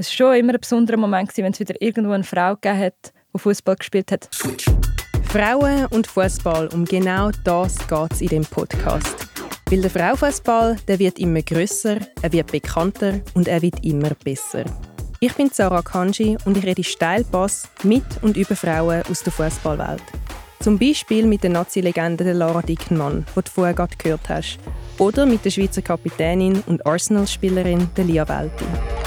Es war schon immer ein besonderer Moment, wenn es wieder irgendwo eine Frau gegeben hat, die Fußball gespielt hat. Frauen und Fußball, um genau das geht es in dem Podcast. Weil der Frauenfußball, der wird immer grösser, er wird bekannter und er wird immer besser. Ich bin Sarah Kanji und ich rede Steilpass mit und über Frauen aus der Fußballwelt. Zum Beispiel mit der Nazi-Legende Lara Dickenmann, die du vorher gerade gehört hast. Oder mit der Schweizer Kapitänin und Arsenal-Spielerin Lia Welti.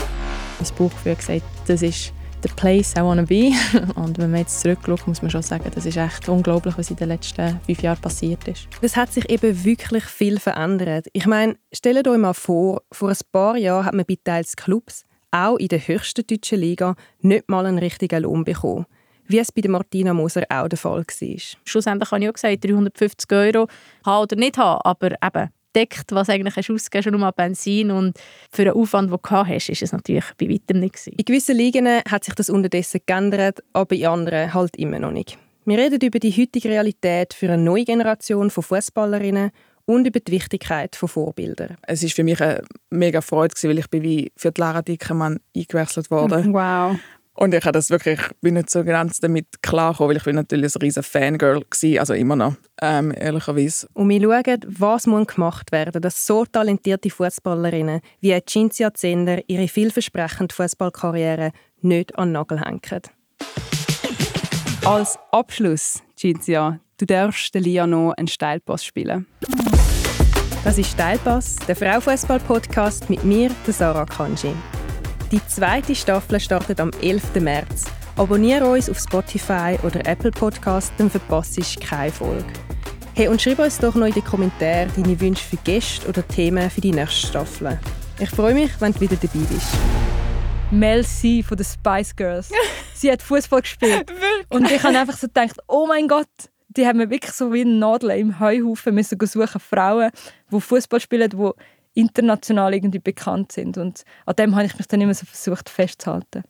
Mein Bauchgefühl gesagt, das ist the place I want to be. Und wenn man jetzt zurückschaut, muss man schon sagen, das ist echt unglaublich, was in den letzten fünf Jahren passiert ist. Es hat sich eben wirklich viel verändert. Ich meine, stellt euch mal vor, vor ein paar Jahren hat man bei teils Clubs, auch in der höchsten deutschen Liga, nicht mal einen richtigen Lohn bekommen wie es bei Martina Moser auch der Fall war. Schlussendlich habe ich auch gesagt, 350 Euro haben oder nicht haben, aber eben deckt, was eigentlich hast ausgegeben schon nur Benzin und für den Aufwand, den du hast, ist es natürlich bei weitem nicht gewesen. In gewissen Ligen hat sich das unterdessen geändert, aber in anderen halt immer noch nicht. Wir reden über die heutige Realität für eine neue Generation von Fußballerinnen und über die Wichtigkeit von Vorbildern. Es ist für mich eine mega Freude, weil ich bin wie für die Lara Dickermann eingewechselt wurde. Wow. Und ich habe das wirklich, bin nicht so ganz damit klargekommen, weil ich bin natürlich ein riesen Fangirl war, also immer noch, ähm, ehrlicherweise. Und wir schauen, was muss gemacht werden, dass so talentierte Fußballerinnen wie Cinzia Zender ihre vielversprechende Fußballkarriere nicht an den Nagel hängen. Als Abschluss, Cinzia, du darfst Lia noch einen Steilpass spielen. Das ist Steilpass, der Frauenfußball-Podcast mit mir, der Sarah Kanji. Die zweite Staffel startet am 11. März. Abonniere uns auf Spotify oder Apple Podcast, dann verpasst du keine Folge. Hey, und schreib uns doch noch in die Kommentare deine Wünsche für Gäste oder Themen für die nächste Staffel. Ich freue mich, wenn du wieder dabei bist. Mel C von den Spice Girls. Sie hat Fußball gespielt. und ich habe einfach so gedacht, oh mein Gott, die haben mir wirklich so wie eine Nadel im Heuhaufen müssen suchen. Frauen, die Fußball spielen, die international irgendwie bekannt sind. Und an dem habe ich mich dann immer so versucht festzuhalten.